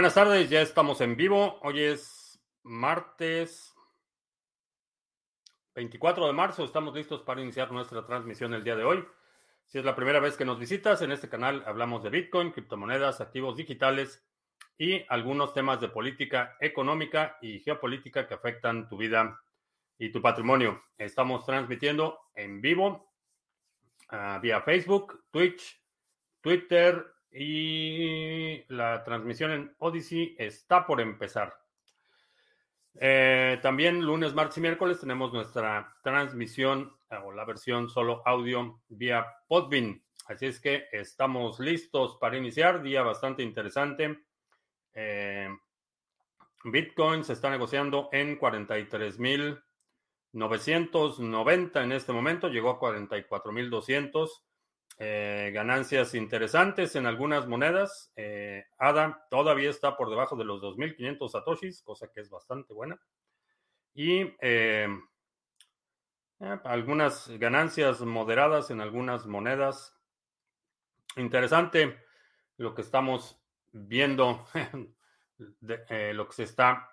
buenas tardes, ya estamos en vivo. Hoy es martes 24 de marzo. Estamos listos para iniciar nuestra transmisión el día de hoy. Si es la primera vez que nos visitas, en este canal hablamos de Bitcoin, criptomonedas, activos digitales y algunos temas de política económica y geopolítica que afectan tu vida y tu patrimonio. Estamos transmitiendo en vivo uh, vía Facebook, Twitch, Twitter y la transmisión en Odyssey está por empezar. Eh, también lunes, martes y miércoles tenemos nuestra transmisión eh, o la versión solo audio vía Podbean. Así es que estamos listos para iniciar. Día bastante interesante. Eh, Bitcoin se está negociando en 43.990 en este momento. Llegó a 44.200. Eh, ganancias interesantes en algunas monedas. Eh, ADA todavía está por debajo de los 2.500 satoshis, cosa que es bastante buena. Y eh, algunas ganancias moderadas en algunas monedas. Interesante lo que estamos viendo, de, lo que se está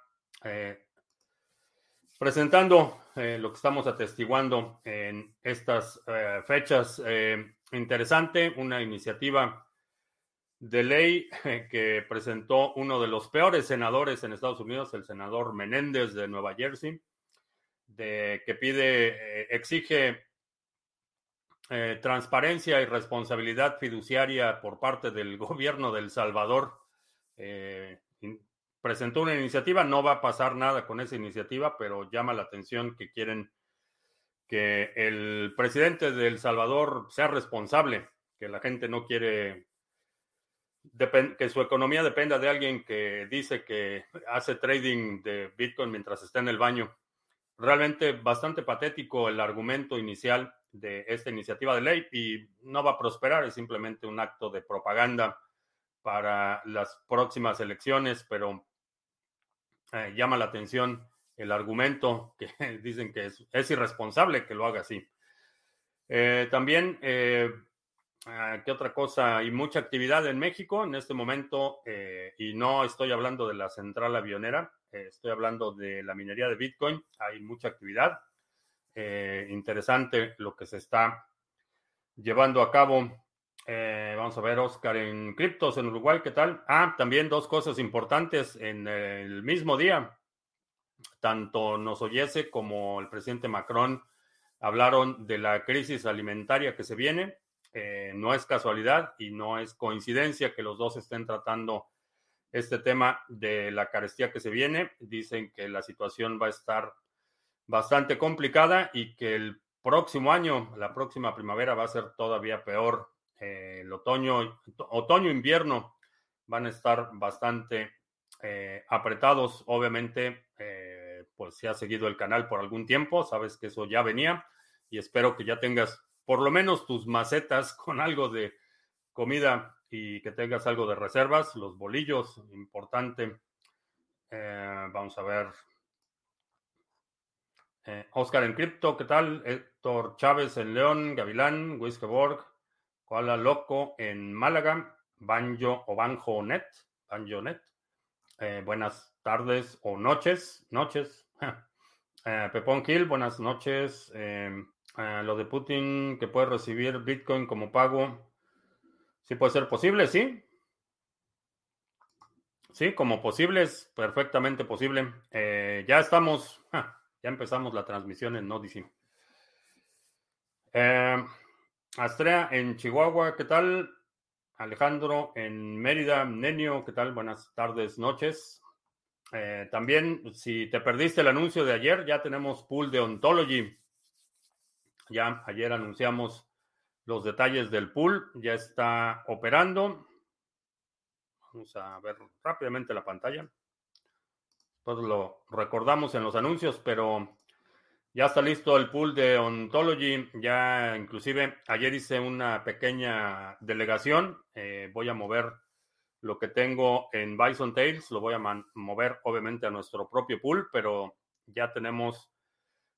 presentando, lo que estamos atestiguando en estas fechas interesante, una iniciativa de ley que presentó uno de los peores senadores en Estados Unidos, el senador Menéndez de Nueva Jersey, de, que pide, eh, exige eh, transparencia y responsabilidad fiduciaria por parte del gobierno de El Salvador. Eh, presentó una iniciativa, no va a pasar nada con esa iniciativa, pero llama la atención que quieren que el presidente de El Salvador sea responsable, que la gente no quiere que su economía dependa de alguien que dice que hace trading de Bitcoin mientras está en el baño. Realmente bastante patético el argumento inicial de esta iniciativa de ley y no va a prosperar, es simplemente un acto de propaganda para las próximas elecciones, pero eh, llama la atención el argumento que dicen que es, irresponsable que lo haga así. Eh, también, eh, ah, ¿qué otra cosa? Hay mucha actividad en México en este momento eh, y no estoy hablando de la central avionera, estoy hablando de la minería de Bitcoin. Hay mucha actividad. interesante lo que se está llevando a cabo. vamos a ver, Oscar, en criptos en Uruguay, ¿qué tal? Ah, también dos cosas importantes en el mismo día tanto Nosoyese como el presidente Macron hablaron de la crisis alimentaria que se viene. Eh, no es casualidad y no es coincidencia que los dos estén tratando este tema de la carestía que se viene. Dicen que la situación va a estar bastante complicada y que el próximo año, la próxima primavera, va a ser todavía peor. Eh, el otoño, otoño, invierno van a estar bastante eh, apretados. Obviamente, eh, pues si has seguido el canal por algún tiempo, sabes que eso ya venía y espero que ya tengas por lo menos tus macetas con algo de comida y que tengas algo de reservas, los bolillos, importante. Eh, vamos a ver. Oscar en cripto, ¿qué tal? Héctor Chávez en León, Gavilán, Wiskeborg, Koala Loco en Málaga, Banjo o Banjo Net, Banjo Net. Eh, buenas tardes o noches, noches. Eh, Pepón Kill, buenas noches. Em, eh, lo de Putin que puede recibir Bitcoin como pago, ¿sí puede ser posible? Sí. Sí, como posible, es perfectamente posible. ya estamos, ya empezamos la transmisión en Odyssey. Astrea en Chihuahua, ¿qué tal? Alejandro en Mérida, Nenio, ¿qué tal? Buenas tardes, noches. Eh, también, si te perdiste el anuncio de ayer, ya tenemos pool de Ontology. Ya ayer anunciamos los detalles del pool, ya está operando. Vamos a ver rápidamente la pantalla. Pues lo recordamos en los anuncios, pero ya está listo el pool de Ontology. Ya inclusive ayer hice una pequeña delegación. Eh, voy a mover lo que tengo en Bison Tales. Lo voy a mover obviamente a nuestro propio pool, pero ya tenemos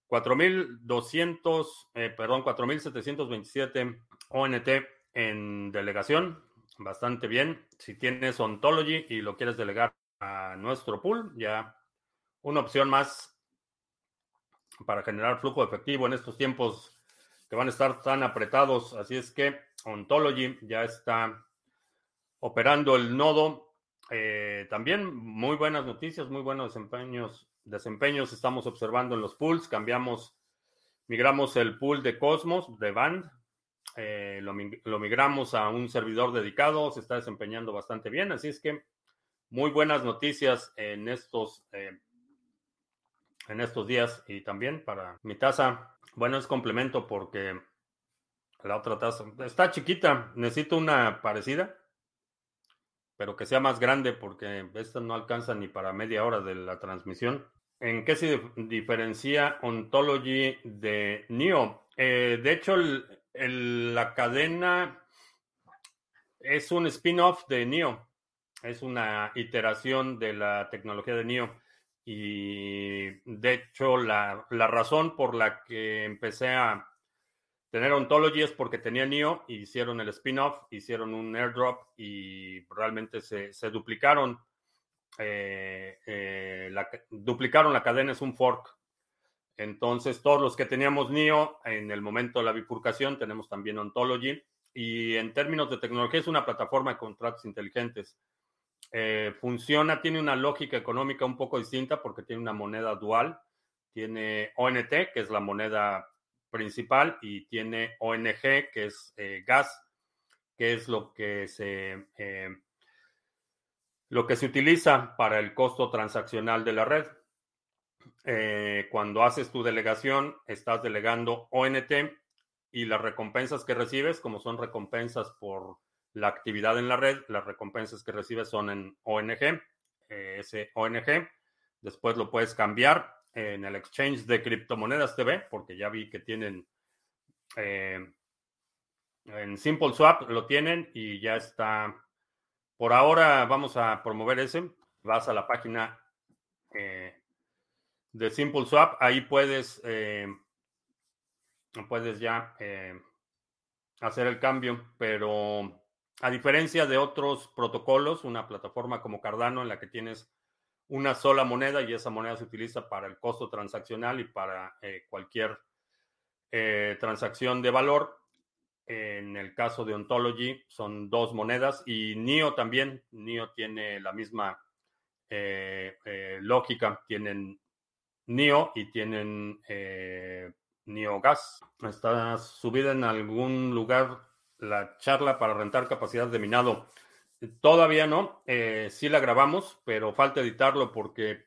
4.200, eh, perdón, 4.727 ONT en delegación. Bastante bien. Si tienes Ontology y lo quieres delegar a nuestro pool. Ya una opción más para generar flujo efectivo en estos tiempos que van a estar tan apretados. Así es que Ontology ya está operando el nodo. Eh, también muy buenas noticias, muy buenos desempeños, desempeños estamos observando en los pools. Cambiamos, migramos el pool de Cosmos, de Band, eh, lo, migramos a un servidor dedicado, se está desempeñando bastante bien, así es que muy buenas noticias en estos, eh, en estos días y también para mi tasa. Bueno, es complemento porque la otra tasa está chiquita, necesito una parecida, pero que sea más grande porque esta no alcanza ni para media hora de la transmisión. ¿En qué se diferencia Ontology de NEO? Eh, de hecho, la cadena es un spin-off de NEO. Es una iteración de la tecnología de NEO. Y de hecho, la, razón por la que empecé a tener Ontology es porque tenía NEO, hicieron el spin-off, hicieron un airdrop y realmente se, duplicaron. Eh, eh, la, duplicaron la cadena, es un fork. Entonces, todos los que teníamos NEO en el momento de la bifurcación, tenemos también Ontology. Y en términos de tecnología, es una plataforma de contratos inteligentes. Eh, funciona, tiene una lógica económica un poco distinta porque tiene una moneda dual. Tiene ONT, que es la moneda principal, y tiene ONG, que es eh, gas, que es lo que se eh, lo que se utiliza para el costo transaccional de la red. cuando haces tu delegación, estás delegando ONT y las recompensas que recibes, como son recompensas por la actividad en la red, las recompensas que recibes son en ONG, eh, ese ONG. Después lo puedes cambiar en el exchange de criptomonedas TV, porque ya vi que tienen eh, en Simple Swap lo tienen y ya está. Por ahora vamos a promover ese. Vas a la página eh, de Simple Swap, ahí puedes, puedes ya hacer el cambio, pero a diferencia de otros protocolos, una plataforma como Cardano en la que tienes una sola moneda y esa moneda se utiliza para el costo transaccional y para eh, cualquier eh, transacción de valor. En el caso de Ontology son dos monedas y NIO también. NIO tiene la misma eh, lógica. Tienen NIO y tienen NIO Gas. Está subida en algún lugar la charla para rentar capacidad de minado. Todavía no, eh, sí la grabamos, pero falta editarlo porque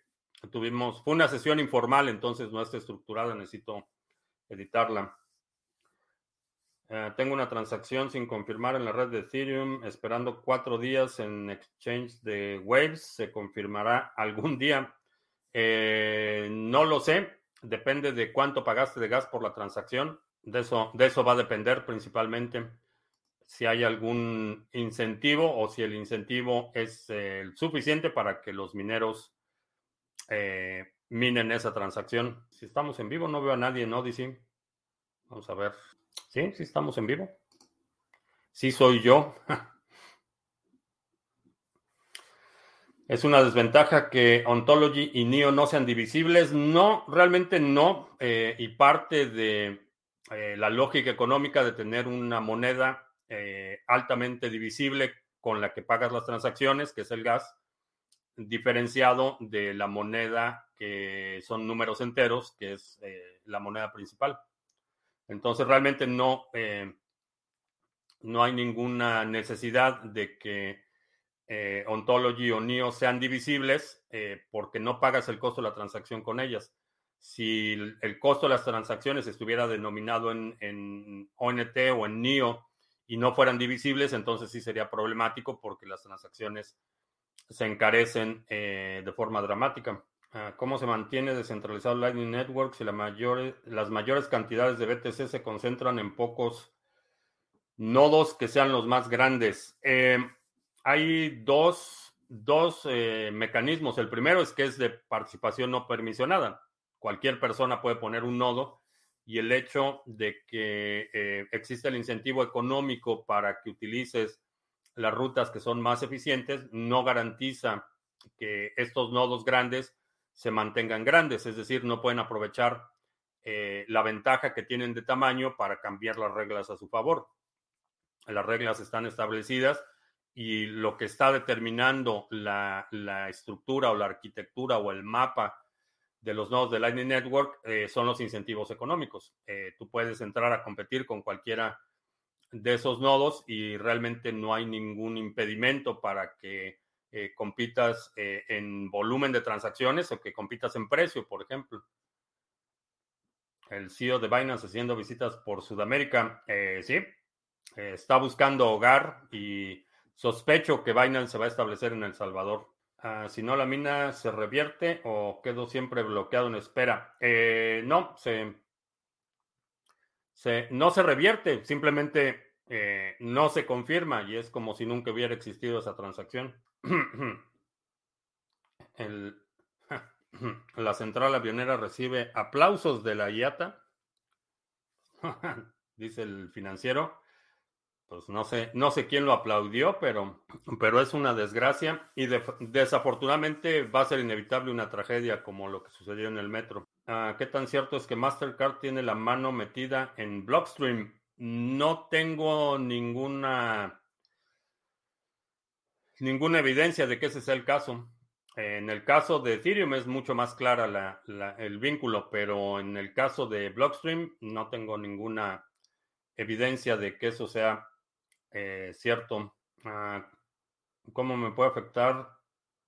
tuvimos, fue una sesión informal, entonces no está estructurada, necesito editarla. Eh, tengo una transacción sin confirmar en la red de Ethereum, esperando cuatro días en exchange de Waves, se confirmará algún día. Eh, no lo sé, depende de cuánto pagaste de gas por la transacción. De eso, de eso va a depender principalmente si hay algún incentivo o si el incentivo es eh, suficiente para que los mineros eh, minen esa transacción. Si estamos en vivo, no veo a nadie en Odyssey. Vamos a ver. Sí, sí estamos en vivo. Sí soy yo. Es una desventaja que Ontology y NEO no sean divisibles. No, realmente no. Eh, y parte de la lógica económica de tener una moneda eh, altamente divisible con la que pagas las transacciones, que es el gas, diferenciado de la moneda que son números enteros, que es eh, la moneda principal. Entonces realmente no, eh, no hay ninguna necesidad de que Ontology o NIO sean divisibles porque no pagas el costo de la transacción con ellas. Si el, costo de las transacciones estuviera denominado en, en ONT o en NIO, y no fueran divisibles, entonces sí sería problemático porque las transacciones se encarecen eh, de forma dramática. Ah, ¿Cómo se mantiene descentralizado Lightning Network si la las mayores cantidades de BTC se concentran en pocos nodos que sean los más grandes? Eh, hay dos, dos eh, mecanismos. El primero es que es de participación no permisionada. Cualquier persona puede poner un nodo y el hecho de que eh, existe el incentivo económico para que utilices las rutas que son más eficientes no garantiza que estos nodos grandes se mantengan grandes, es decir, no pueden aprovechar eh, la ventaja que tienen de tamaño para cambiar las reglas a su favor. Las reglas están establecidas y lo que está determinando la, estructura o la arquitectura o el mapa de los nodos de Lightning Network eh, son los incentivos económicos. Eh, tú puedes entrar a competir con cualquiera de esos nodos y realmente no hay ningún impedimento para que eh, compitas en volumen de transacciones o que compitas en precio, por ejemplo. El CEO de Binance haciendo visitas por Sudamérica, sí, está buscando hogar y sospecho que Binance se va a establecer en El Salvador. Ah, si no, la mina se revierte o quedo siempre bloqueado en espera. Eh, no, se, no se revierte, simplemente eh, no se confirma y es como si nunca hubiera existido esa transacción. la central avionera recibe aplausos de la IATA, dice el financiero pues no sé, no sé quién lo aplaudió, pero, pero es una desgracia y desafortunadamente va a ser inevitable una tragedia como lo que sucedió en el metro. Ah, ¿Qué tan cierto es que Mastercard tiene la mano metida en Blockstream? No tengo ninguna ninguna evidencia de que ese sea el caso. En el caso de Ethereum es mucho más clara el vínculo, pero en el caso de Blockstream no tengo ninguna evidencia de que eso sea eh, cierto. Ah, ¿Cómo me puede afectar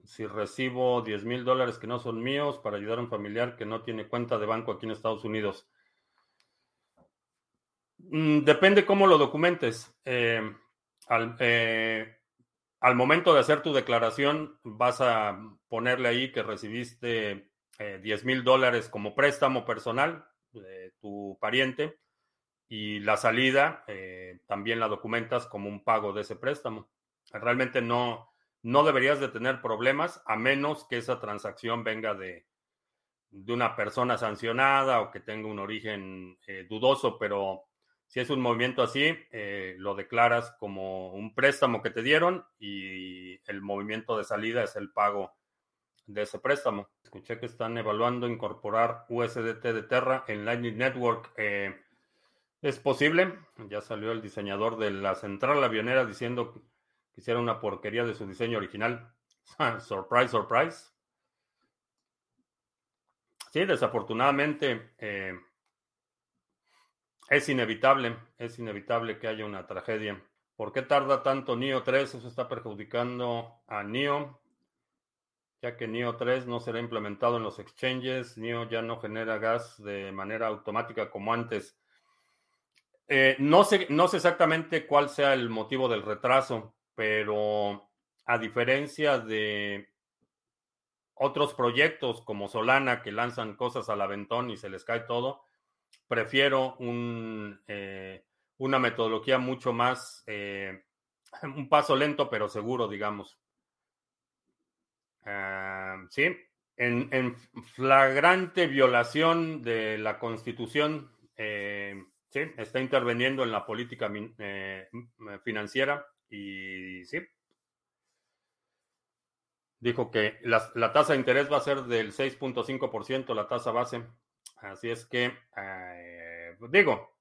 si recibo 10 mil dólares que no son míos para ayudar a un familiar que no tiene cuenta de banco aquí en Estados Unidos? Mm, depende cómo lo documentes. Eh, eh, al, momento de hacer tu declaración, vas a ponerle ahí que recibiste 10 mil dólares como préstamo personal de tu pariente y la salida eh, también la documentas como un pago de ese préstamo. Realmente no, no deberías de tener problemas a menos que esa transacción venga de, de una persona sancionada o que tenga un origen eh, dudoso, pero si es un movimiento así, eh, lo declaras como un préstamo que te dieron y el movimiento de salida es el pago de ese préstamo. Escuché que están evaluando incorporar USDT de Terra en Lightning Network. Es posible, ya salió el diseñador de la central avionera diciendo que hiciera una porquería de su diseño original. surprise, surprise. Sí, desafortunadamente eh, es inevitable, es inevitable que haya una tragedia. ¿Por qué tarda tanto NIO 3? Eso está perjudicando a NIO, ya que NIO 3 no será implementado en los exchanges. NIO ya no genera gas de manera automática como antes. Eh, no, sé, no sé exactamente cuál sea el motivo del retraso, pero a diferencia de otros proyectos como Solana que lanzan cosas al aventón y se les cae todo, prefiero un, eh, una metodología mucho más, eh, un paso lento pero seguro, digamos. Ah, sí, en, en, flagrante violación de la constitución. Sí, está interviniendo en la política eh, financiera y sí. Dijo que la, tasa de interés va a ser del 6.5%, la tasa base. Así es que, eh, digo,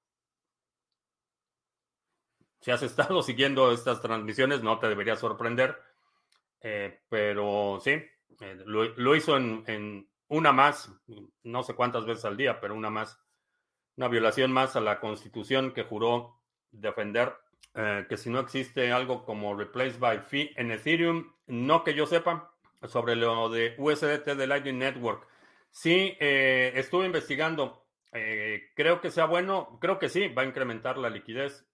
si has estado siguiendo estas transmisiones, no te debería sorprender. Eh, pero sí, lo, hizo en, una más, no sé cuántas veces al día, pero una más una violación más a la constitución que juró defender, eh, que si no existe algo como replace by fee en Ethereum, no que yo sepa, sobre lo de USDT de Lightning Network. Sí, eh, estuve investigando. Eh, creo que sea bueno, creo que sí, va a incrementar la liquidez.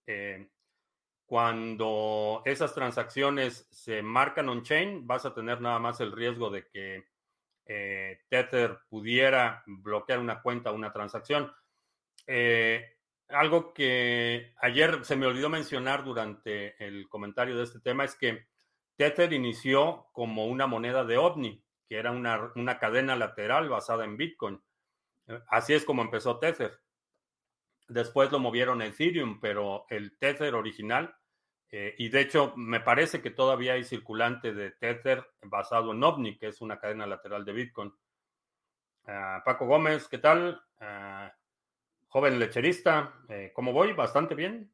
cuando esas transacciones se marcan on-chain, vas a tener nada más el riesgo de que Tether pudiera bloquear una cuenta o una transacción. Eh, algo que ayer se me olvidó mencionar durante el comentario de este tema es que Tether inició como una moneda de OVNI, que era una, una cadena lateral basada en Bitcoin. Así es como empezó Tether. Después lo movieron a Ethereum, pero el Tether original Eh, y de hecho, me parece que todavía hay circulante de Tether basado en OVNI, que es una cadena lateral de Bitcoin. Ah, Paco Gómez, ¿qué tal? Ah, joven lecherista, eh, ¿cómo voy? Bastante bien.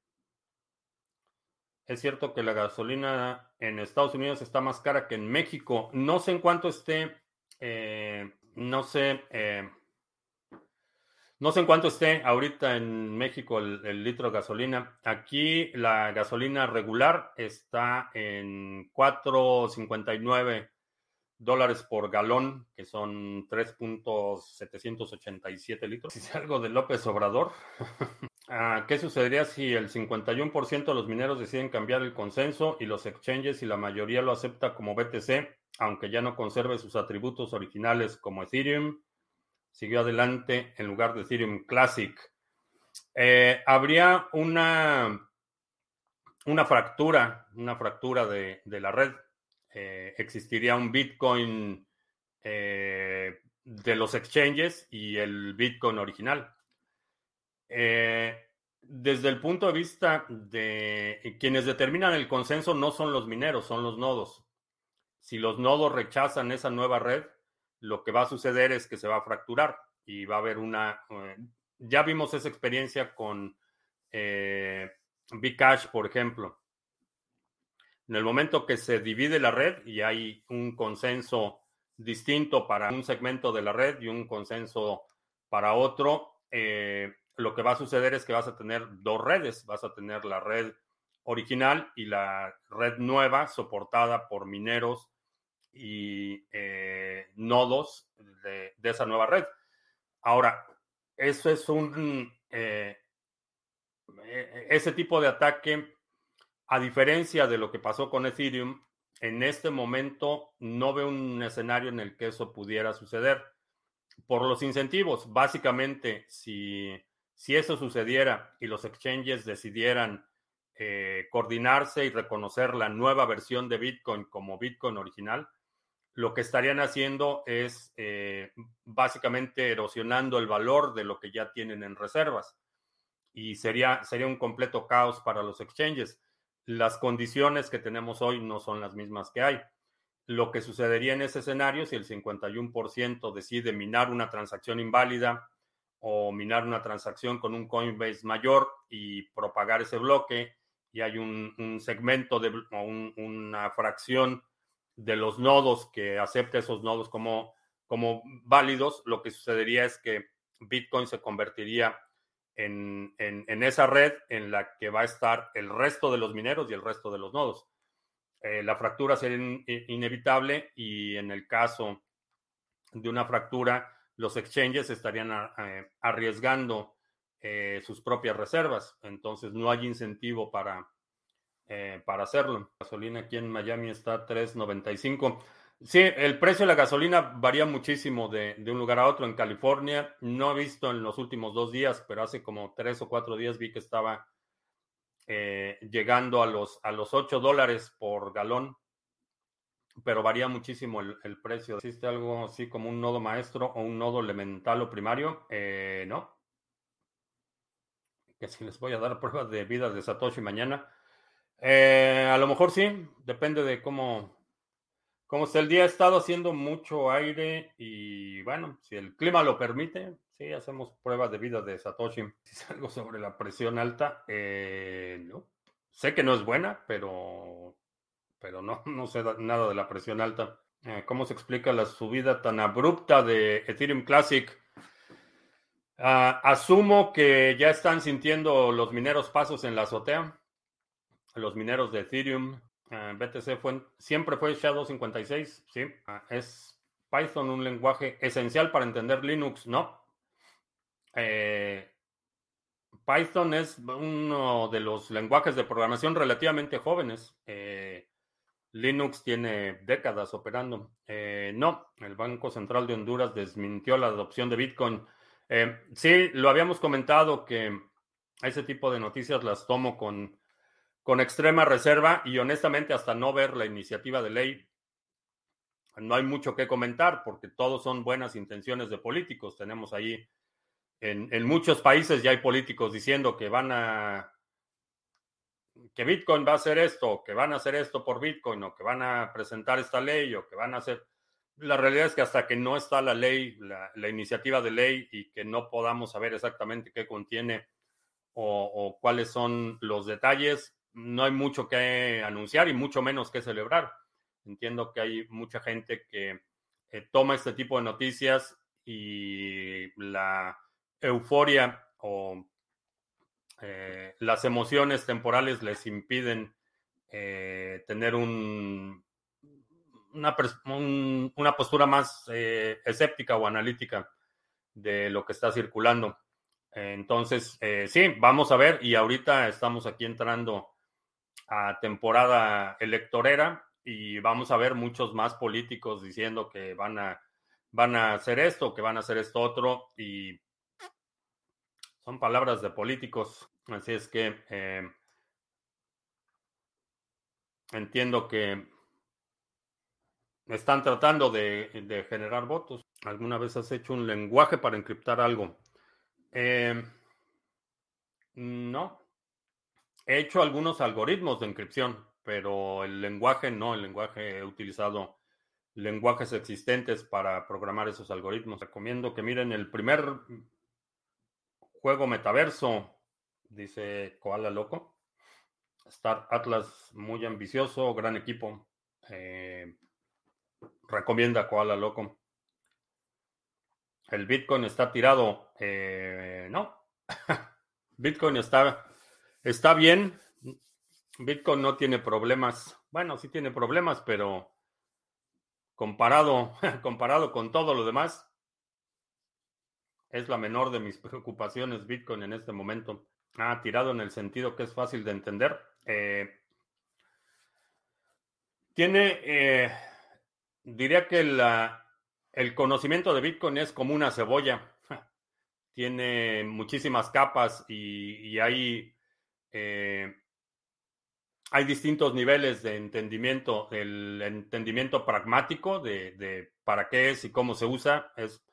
Es cierto que la gasolina en Estados Unidos está más cara que en México. No sé en cuánto esté, eh, no sé, eh, no sé en cuánto esté ahorita en México el, litro de gasolina. Aquí la gasolina regular está en 4.59 dólares por galón, que son 3.787 litros. Si algo de López Obrador. Ah, ¿Qué sucedería si el 51% de los mineros deciden cambiar el consenso y los exchanges y la mayoría lo acepta como BTC, aunque ya no conserve sus atributos originales como Ethereum? Siguió adelante en lugar de Ethereum Classic. Eh, habría una, una fractura, una fractura de, la red. Eh, existiría un Bitcoin eh, de los exchanges y el Bitcoin original. Eh, desde el punto de vista de quienes determinan el consenso no son los mineros, son los nodos. Si los nodos rechazan esa nueva red, lo que va a suceder es que se va a fracturar y va a haber una... Ya vimos esa experiencia con eh, Bcash, por ejemplo. En el momento que se divide la red y hay un consenso distinto para un segmento de la red y un consenso para otro, eh, lo que va a suceder es que vas a tener dos redes. Vas a tener la red original y la red nueva soportada por mineros y eh, nodos de, esa nueva red. Ahora, eso es un... Eh, e, ese tipo de ataque, a diferencia de lo que pasó con Ethereum, en este momento no veo un escenario en el que eso pudiera suceder. Por los incentivos, básicamente, si si eso sucediera y los exchanges decidieran eh, coordinarse y reconocer la nueva versión de Bitcoin como Bitcoin original, lo que estarían haciendo es eh, básicamente erosionando el valor de lo que ya tienen en reservas. Y sería, sería un completo caos para los exchanges. Las condiciones que tenemos hoy no son las mismas que hay. Lo que sucedería en ese escenario, si el 51% decide minar una transacción inválida o minar una transacción con un Coinbase mayor y propagar ese bloque y hay un, segmento de, o una fracción de los nodos que acepta esos nodos como, como válidos, lo que sucedería es que Bitcoin se convertiría en, esa red en la que va a estar el resto de los mineros y el resto de los nodos. Eh, la fractura sería inevitable y en el caso de una fractura, los exchanges estarían eh, arriesgando eh, sus propias reservas. Entonces no hay incentivo para, eh, para hacerlo. La gasolina aquí en Miami está a 3.95. Sí, el precio de la gasolina varía muchísimo de, un lugar a otro. En California no he visto en los últimos dos días, pero hace como tres o cuatro días vi que estaba llegando a los, a los 8 dólares por galón pero varía muchísimo el, precio. ¿Existe algo así como un nodo maestro o un nodo elemental o primario? Eh, no. Que si les voy a dar pruebas de vida de Satoshi mañana. Eh, a lo mejor sí, depende de cómo, cómo está el día. Ha estado haciendo mucho aire y bueno, si el clima lo permite, sí, hacemos pruebas de vida de Satoshi. Si es algo sobre la presión alta, eh, no. Sé que no es buena, pero pero no, no sé nada de la presión alta. Eh, ¿Cómo se explica la subida tan abrupta de Ethereum Classic? Ah, asumo que ya están sintiendo los mineros pasos en la azotea. Los mineros de Ethereum. Eh, BTC fue, siempre fue Shadow 56. Sí. Ah, ¿Es Python un lenguaje esencial para entender Linux? No. Eh, Python es uno de los lenguajes de programación relativamente jóvenes. Linux tiene décadas operando. Eh, no, el Banco Central de Honduras desmintió la adopción de Bitcoin. Eh, sí, lo habíamos comentado que ese tipo de noticias las tomo con, con extrema reserva y honestamente hasta no ver la iniciativa de ley, no hay mucho que comentar porque todos son buenas intenciones de políticos. Tenemos ahí, en, muchos países ya hay políticos diciendo que van a que Bitcoin va a hacer esto, que van a hacer esto por Bitcoin, o que van a presentar esta ley, o que van a hacer... La realidad es que hasta que no está la ley, la, iniciativa de ley, y que no podamos saber exactamente qué contiene o, cuáles son los detalles, no hay mucho que anunciar y mucho menos que celebrar. Entiendo que hay mucha gente que eh, toma este tipo de noticias y la euforia o eh, las emociones temporales les impiden eh, tener un, una, una, postura más escéptica o analítica de lo que está circulando. Entonces, sí, vamos a ver y ahorita estamos aquí entrando a temporada electorera y vamos a ver muchos más políticos diciendo que van a, van a hacer esto, que van a hacer esto otro y son palabras de políticos, así es que eh, entiendo que están tratando de, generar votos. ¿Alguna vez has hecho un lenguaje para encriptar algo? Eh, no. He hecho algunos algoritmos de encripción, pero el lenguaje no. El lenguaje he utilizado lenguajes existentes para programar esos algoritmos. Recomiendo que miren el primer Juego metaverso, dice Koala Loco. Star Atlas, muy ambicioso, gran equipo. Eh, recomienda Koala Loco. El Bitcoin está tirado. Eh, no. Bitcoin está, está bien. Bitcoin no tiene problemas. Bueno, sí tiene problemas, pero comparado, comparado con todo lo demás, es la menor de mis preocupaciones Bitcoin en este momento. Ha tirado en el sentido que es fácil de entender. Eh, tiene, eh, diría que el conocimiento de Bitcoin es como una cebolla. Tiene muchísimas capas y, hay, eh, hay distintos niveles de entendimiento. El entendimiento pragmático de, para qué es y cómo se usa es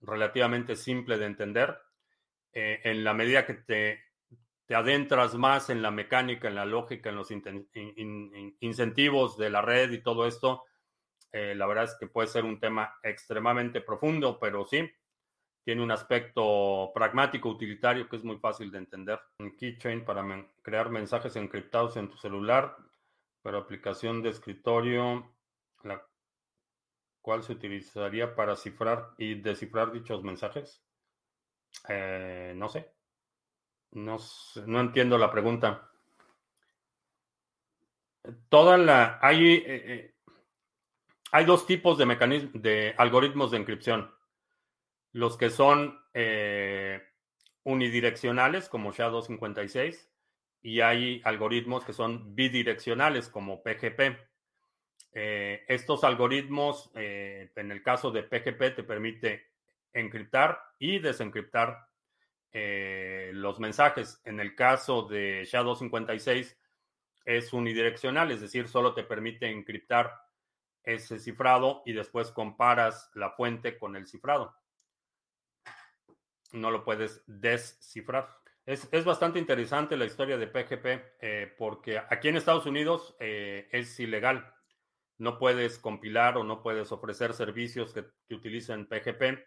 relativamente simple de entender. Eh, en la medida que te, te, adentras más en la mecánica, en la lógica, en los incentivos de la red y todo esto, eh, la verdad es que puede ser un tema extremadamente profundo, pero sí, tiene un aspecto pragmático, utilitario, que es muy fácil de entender. Un keychain para crear mensajes encriptados en tu celular, pero aplicación de escritorio, la ¿Cuál se utilizaría para cifrar y descifrar dichos mensajes? Eh, no sé. No, no entiendo la pregunta. Toda la. Hay, eh, eh, hay dos tipos de mecanismos de algoritmos de encripción. Los que son unidireccionales, como SHA-256, y hay algoritmos que son bidireccionales, como PGP. Eh, estos algoritmos, eh, en el caso de PGP, te permite encriptar y desencriptar eh, los mensajes. En el caso de SHA-256 es unidireccional, es decir, solo te permite encriptar ese cifrado y después comparas la fuente con el cifrado. No lo puedes descifrar. Es, es bastante interesante la historia de PGP porque aquí en Estados Unidos es ilegal no puedes compilar o no puedes ofrecer servicios que, utilicen PGP.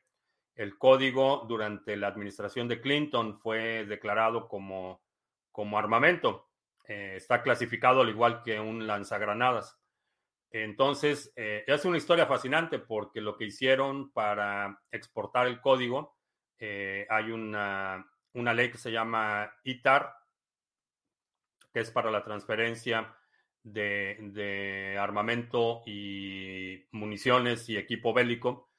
El código durante la administración de Clinton fue declarado como, como armamento. Eh, está clasificado al igual que un lanzagranadas. Entonces, eh, es una historia fascinante porque lo que hicieron para exportar el código, eh, hay una, una ley que se llama ITAR, que es para la transferencia de, armamento y municiones y equipo bélico.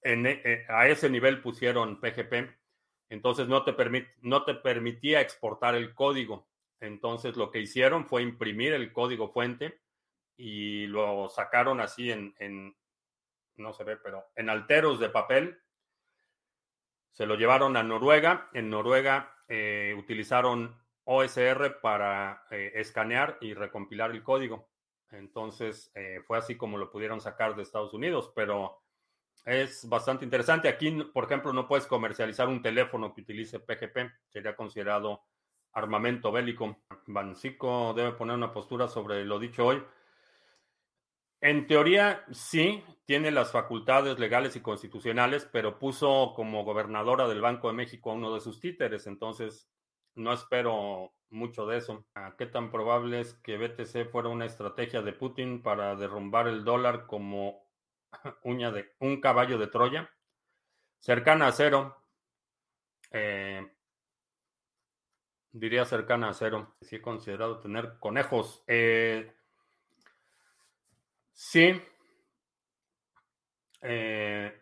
En, eh, a ese nivel pusieron PGP, entonces no te, no te permitía exportar el código. Entonces lo que hicieron fue imprimir el código fuente y lo sacaron así en, en no se ve, pero en alteros de papel. Se lo llevaron a Noruega. En Noruega eh, utilizaron OSR para eh, escanear y recompilar el código. Entonces, eh, fue así como lo pudieron sacar de Estados Unidos, pero es bastante interesante. Aquí, por ejemplo, no puedes comercializar un teléfono que utilice PGP, sería considerado armamento bélico. Bancico debe poner una postura sobre lo dicho hoy. En teoría, sí, tiene las facultades legales y constitucionales, pero puso como gobernadora del Banco de México a uno de sus títeres, entonces no espero mucho de eso. Ah, ¿Qué tan probable es que BTC fuera una estrategia de Putin para derrumbar el dólar como uña de un caballo de Troya? Cercana a cero. Eh, diría cercana a cero. Si he considerado tener conejos. Eh, sí. Eh,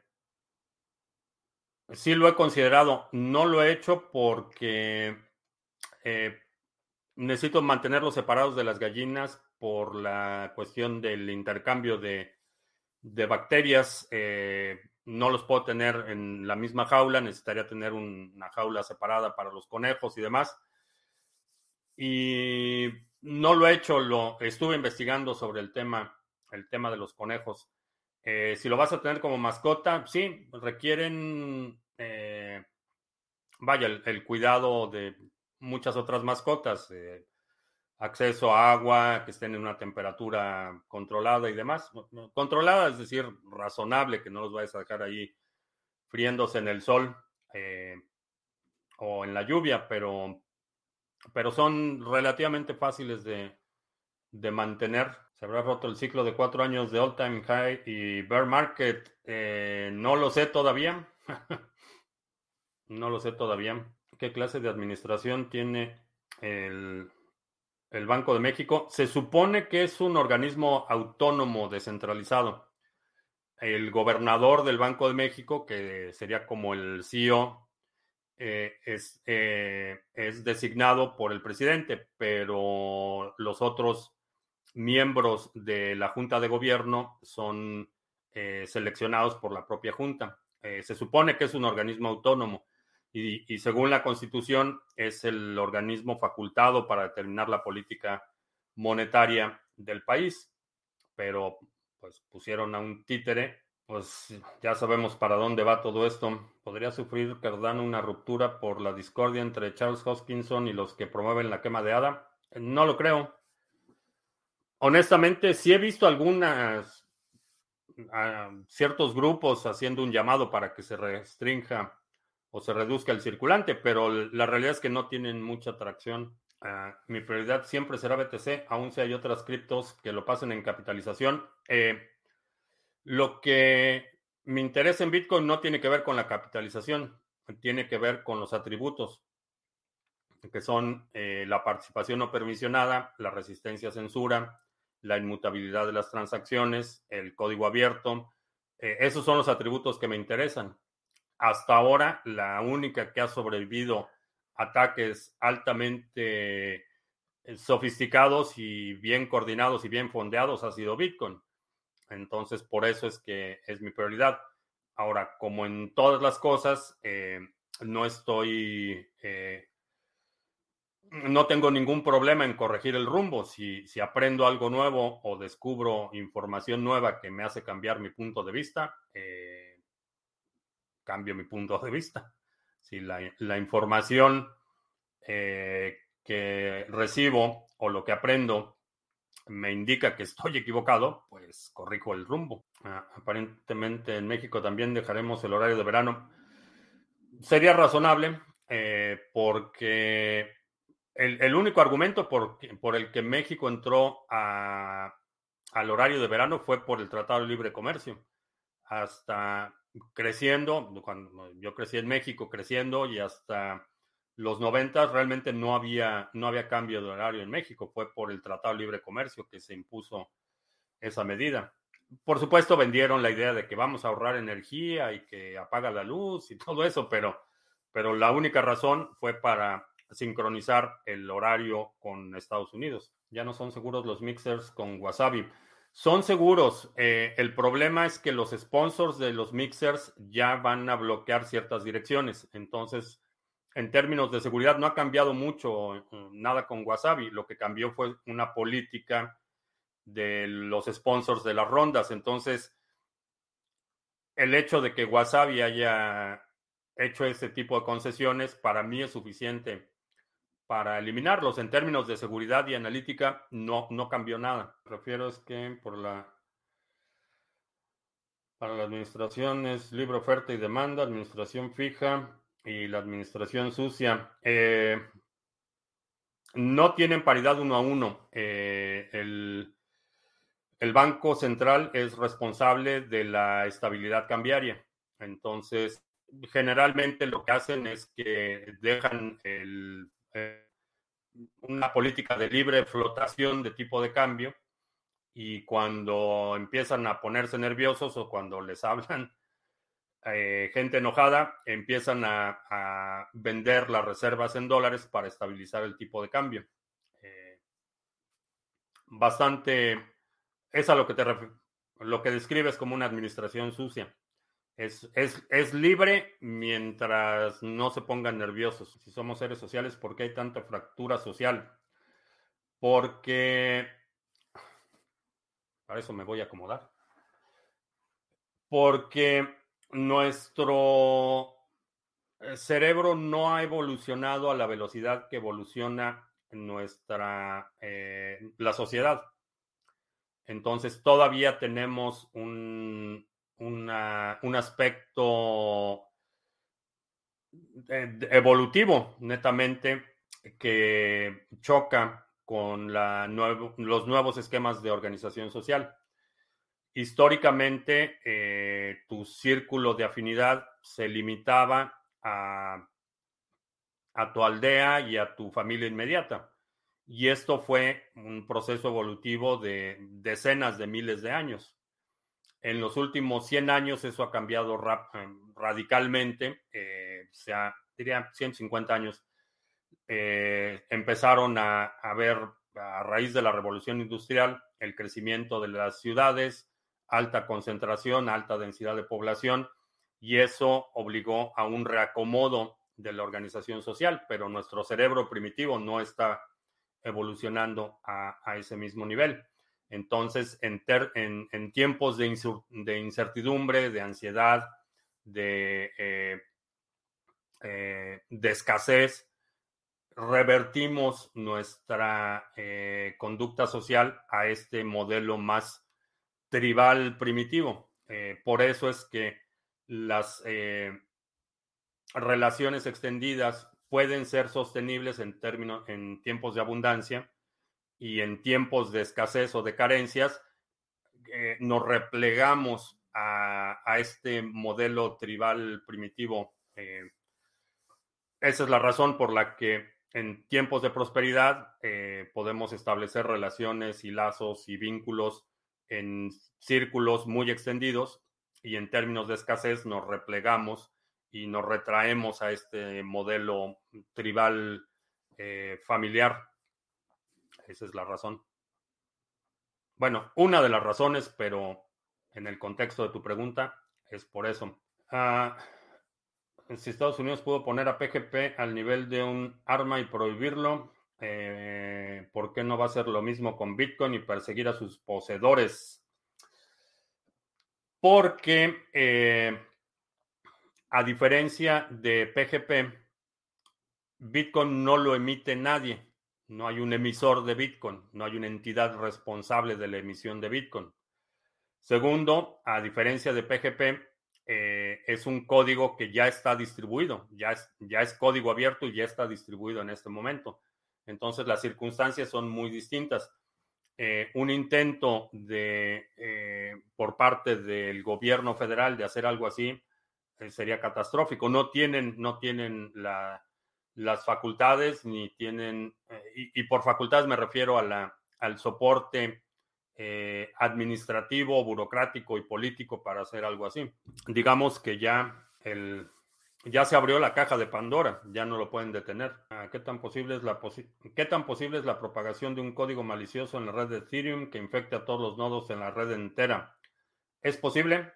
sí lo he considerado. No lo he hecho porque eh, necesito mantenerlos separados de las gallinas por la cuestión del intercambio de, bacterias. Eh, no los puedo tener en la misma jaula, necesitaría tener una jaula separada para los conejos y demás. Y no lo he hecho, lo estuve investigando sobre el tema, el tema de los conejos. Eh, si lo vas a tener como mascota, sí, requieren, vaya, el, cuidado de muchas otras mascotas, eh, acceso a agua, que estén en una temperatura controlada y demás. Controlada, es decir, razonable, que no los vayas a dejar ahí friéndose en el sol eh, o en la lluvia, pero, pero son relativamente fáciles de, de mantener. Se habrá roto el ciclo de cuatro años de all time high y bear market. Eh, no lo sé todavía. no lo sé todavía qué clase de administración tiene el, Banco de México. Se supone que es un organismo autónomo descentralizado. El gobernador del Banco de México, que sería como el CEO, eh, eh, es designado por el presidente, pero los otros miembros de la Junta de Gobierno son eh, seleccionados por la propia Junta. se supone que es un organismo autónomo y, según la Constitución es el organismo facultado para determinar la política monetaria del país, pero pues pusieron a un títere, pues ya sabemos para dónde va todo esto. ¿Podría sufrir Cardano una ruptura por la discordia entre Charles Hoskinson y los que promueven la quema de hada? No lo creo. Honestamente, sí he visto algunas, ciertos grupos haciendo un llamado para que se restrinja o se reduzca el circulante, pero la realidad es que no tienen mucha atracción. Ah, mi prioridad siempre será BTC, aun si hay otras criptos que lo pasen en capitalización. Eh, lo que me interesa en Bitcoin no tiene que ver con la capitalización, tiene que ver con los atributos, que son eh, la participación no permisionada, la resistencia a censura, la inmutabilidad de las transacciones, el código abierto. Eh, esos son los atributos que me interesan hasta ahora la única que ha sobrevivido ataques altamente eh, sofisticados y bien coordinados y bien fondeados ha sido Bitcoin. Entonces, por eso es que es mi prioridad. Ahora, como en todas las cosas, eh, no estoy, no tengo ningún problema en corregir el rumbo. Si, si aprendo algo nuevo o descubro información nueva que me hace cambiar mi punto de vista, cambio mi punto de vista. Si la, información eh, que recibo o lo que aprendo me indica que estoy equivocado, pues corrijo el rumbo. Ah, aparentemente en México también dejaremos el horario de verano. Sería razonable eh, porque el, único argumento por, por, el que México entró al horario de verano fue por el Tratado de Libre Comercio. Hasta creciendo, cuando yo crecí en México creciendo y hasta los 90 realmente no había, no había cambio de horario en México, fue por el Tratado de Libre Comercio que se impuso esa medida. Por supuesto vendieron la idea de que vamos a ahorrar energía y que apaga la luz y todo eso, pero, pero la única razón fue para sincronizar el horario con Estados Unidos. Ya no son seguros los mixers con Wasabi. Son seguros. Eh, el problema es que los sponsors de los mixers ya van a bloquear ciertas direcciones. Entonces, en términos de seguridad, no ha cambiado mucho eh, nada con Wasabi. Lo que cambió fue una política de los sponsors de las rondas. Entonces, el hecho de que Wasabi haya hecho ese tipo de concesiones, para mí es suficiente para eliminarlos. En términos de seguridad y analítica, no, no cambió nada. Prefiero es que por la para la administración es libre oferta y demanda, administración fija y la administración sucia. Eh, no tienen paridad uno a uno. Eh, el, el Banco Central es responsable de la estabilidad cambiaria. Entonces, generalmente lo que hacen es que dejan el, eh, una política de libre flotación de tipo de cambio y cuando empiezan a ponerse nerviosos o cuando les hablan eh, gente enojada, empiezan a, vender las reservas en dólares para estabilizar el tipo de cambio. Eh, bastante, es a lo que te lo que describes como una administración sucia. Es, es, libre mientras no se pongan nerviosos. Si somos seres sociales, ¿por qué hay tanta fractura social? Porque... Para eso me voy a acomodar. Porque nuestro eh, cerebro no ha evolucionado a la velocidad que evoluciona nuestra eh, la sociedad. Entonces todavía tenemos un, un aspecto eh, evolutivo, netamente, que choca con los nuevos esquemas de organización social. Históricamente, eh, tu círculo de afinidad se limitaba a, a tu aldea y a tu familia inmediata. Y esto fue un proceso evolutivo de decenas de miles de años. En los últimos 100 años eso ha cambiado eh, radicalmente, eh, o sea, diría 150 años. Eh, empezaron a, a ver a raíz de la revolución industrial el crecimiento de las ciudades, alta concentración, alta densidad de población, y eso obligó a un reacomodo de la organización social, pero nuestro cerebro primitivo no está evolucionando a ese mismo nivel. Entonces, en, tiempos de, incertidumbre, de ansiedad, de, eh, eh, escasez, revertimos nuestra eh, conducta social a este modelo más tribal primitivo. por eso es que las relaciones extendidas pueden ser sostenibles en, términos, en tiempos de abundancia y en tiempos de escasez o de carencias, eh, nos replegamos a, este modelo tribal primitivo. Eh, esa es la razón por la que en tiempos de prosperidad eh, podemos establecer relaciones y lazos y vínculos en círculos muy extendidos y en términos de escasez nos replegamos y nos retraemos a este modelo tribal familiar. Esa es la razón. Bueno, una de las razones, pero en el contexto de tu pregunta, es por eso. Ah, si Estados Unidos pudo poner a PGP al nivel de un arma y prohibirlo, eh, ¿por qué no va a ser lo mismo con Bitcoin y perseguir a sus poseedores? Porque, eh, a diferencia de PGP, Bitcoin no lo emite nadie. No hay un emisor de Bitcoin, no hay una entidad responsable de la emisión de Bitcoin. Segundo, a diferencia de PGP, eh, es un código que ya está distribuido, ya es, código abierto y ya está distribuido en este momento. Entonces las circunstancias son muy distintas. Eh, un intento de eh, por parte del gobierno federal de hacer algo así sería catastrófico. No tienen, no tienen la, las facultades ni tienen, eh, y, por facultades me refiero a la, al soporte eh, administrativo, burocrático y político para hacer algo así. Digamos que ya, el, ya se abrió la caja de Pandora, ya no lo pueden detener. Ah, ¿Qué tan, posible es la ¿Qué tan posible es la propagación de un código malicioso en la red de Ethereum que infecte a todos los nodos en la red entera? ¿Es posible?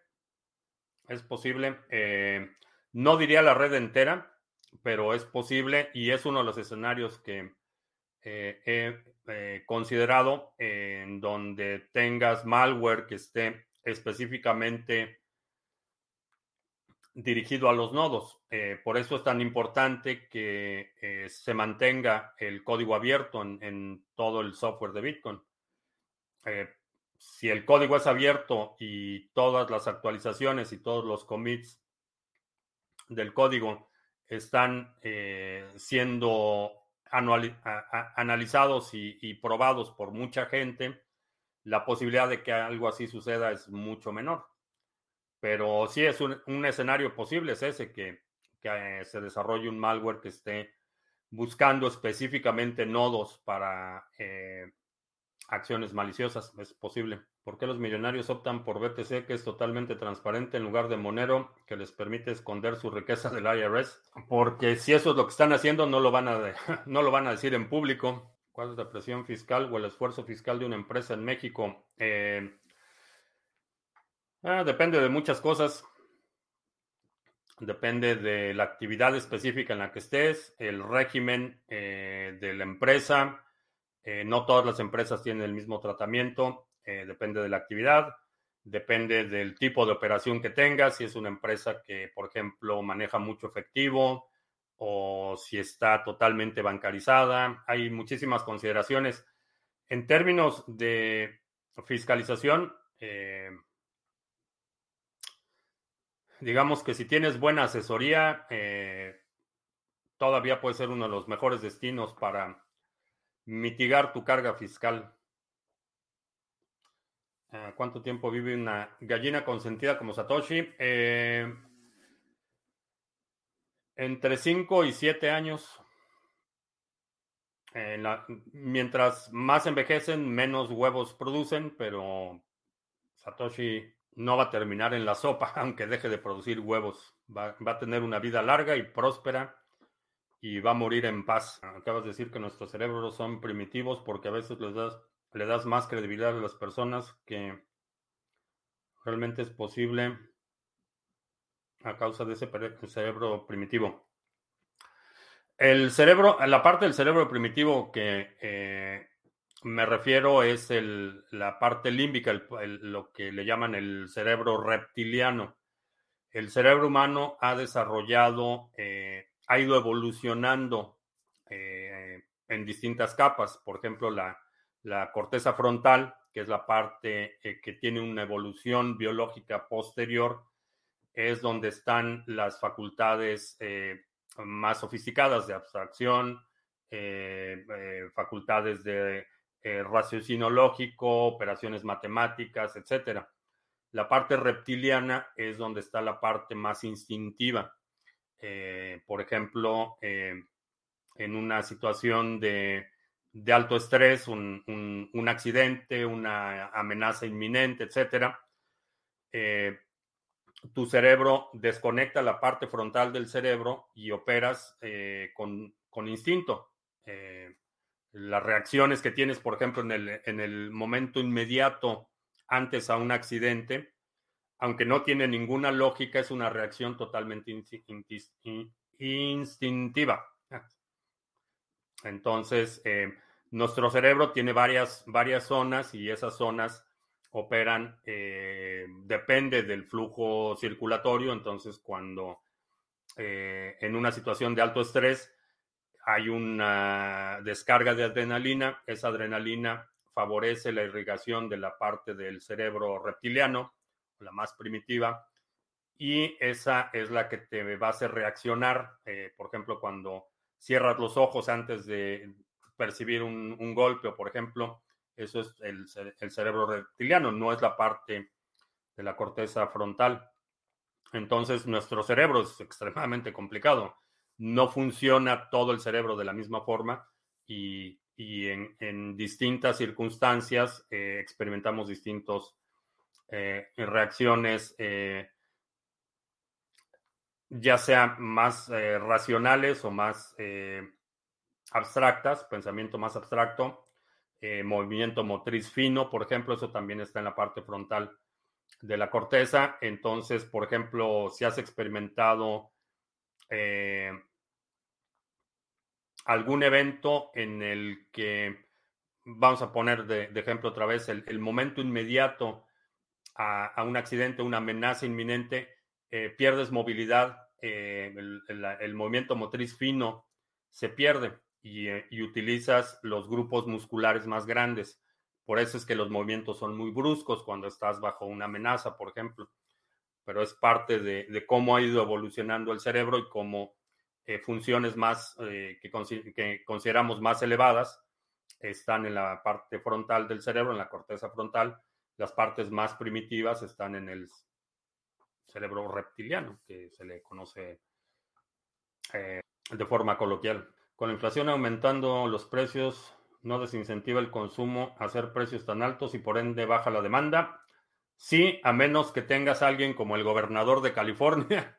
Es posible. Eh, no diría la red entera, pero es posible y es uno de los escenarios que eh, he eh, considerado en donde tengas malware que esté específicamente dirigido a los nodos. Eh, por eso es tan importante que se mantenga el código abierto en, todo el software de Bitcoin. Si el código es abierto y todas las actualizaciones y todos los commits del código están siendo analizados y, probados por mucha gente, la posibilidad de que algo así suceda es mucho menor. Pero sí es un, escenario posible, es ese, que, eh, se desarrolle un malware que esté buscando específicamente nodos para eh, acciones maliciosas. Es posible. ¿Por qué los millonarios optan por BTC, que es totalmente transparente, en lugar de Monero, que les permite esconder su riqueza del IRS? Porque si eso es lo que están haciendo, no lo van a, no lo van a decir en público. ¿Cuál es la presión fiscal o el esfuerzo fiscal de una empresa en México? Eh, Ah, depende de muchas cosas. Depende de la actividad específica en la que estés, el régimen eh, de la empresa. Eh, no todas las empresas tienen el mismo tratamiento. Eh, depende de la actividad. Depende del tipo de operación que tengas. Si es una empresa que, por ejemplo, maneja mucho efectivo o si está totalmente bancarizada. Hay muchísimas consideraciones. En términos de fiscalización, digamos que si tienes buena asesoría, eh, todavía puede ser uno de los mejores destinos para mitigar tu carga fiscal. Ah, ¿Cuánto tiempo vive una gallina consentida como Satoshi? Eh, entre 5 y 7 años. mientras más envejecen, menos huevos producen, pero Satoshi no va a terminar en la sopa, aunque deje de producir huevos. Va, a tener una vida larga y próspera y va a morir en paz. Acabas de decir que nuestros cerebros son primitivos porque a veces les das, le das más credibilidad a las personas que realmente es posible a causa de ese cerebro primitivo. El cerebro, la parte del cerebro primitivo que eh, me refiero es el, la parte límbica, lo que le llaman el cerebro reptiliano. El cerebro humano ha desarrollado, eh, ha ido evolucionando eh, en distintas capas. Por ejemplo, la, la corteza frontal, que es la parte eh, que tiene una evolución biológica posterior, es donde están las facultades más sofisticadas de abstracción, facultades de eh, raciocinio lógico, operaciones matemáticas, etcétera. La parte reptiliana es donde está la parte más instintiva. Eh, por ejemplo, eh, en una situación de, alto estrés, un, accidente, una amenaza inminente, etcétera, tu cerebro desconecta la parte frontal del cerebro y operas con, con, instinto las reacciones que tienes, por ejemplo, en el, en el momento inmediato antes a un accidente, aunque no tiene ninguna lógica, es una reacción totalmente instintiva. Entonces, eh, nuestro cerebro tiene varias, varias zonas y esas zonas operan, eh, depende del flujo circulatorio. Entonces, cuando eh, en una situación de alto estrés, hay una descarga de adrenalina. Esa adrenalina favorece la irrigación de la parte del cerebro reptiliano, la más primitiva, y esa es la que te va a hacer reaccionar, eh, por ejemplo, cuando cierras los ojos antes de percibir un, golpe, o por ejemplo, eso es el, cerebro reptiliano, no es la parte de la corteza frontal. Entonces, nuestro cerebro es extremadamente complicado no funciona todo el cerebro de la misma forma y, en, distintas circunstancias eh, experimentamos distintos eh, reacciones, eh, ya sea más racionales o más abstractas, pensamiento más abstracto, movimiento motriz fino, por ejemplo, eso también está en la parte frontal de la corteza. Entonces, por ejemplo, si has experimentado algún evento en el que, vamos a poner de, ejemplo otra vez, el, momento inmediato a, un accidente, una amenaza inminente, eh, pierdes movilidad, eh, el, movimiento motriz fino se pierde y, y, utilizas los grupos musculares más grandes. Por eso es que los movimientos son muy bruscos cuando estás bajo una amenaza, por ejemplo. Pero es parte de, cómo ha ido evolucionando el cerebro y cómo funciones más que, que consideramos más elevadas están en la parte frontal del cerebro, en la corteza frontal. Las partes más primitivas están en el cerebro reptiliano, que se le conoce eh, de forma coloquial. Con la inflación aumentando los precios, no desincentiva el consumo a hacer precios tan altos y por ende baja la demanda. Sí, a menos que tengas a alguien como el gobernador de California.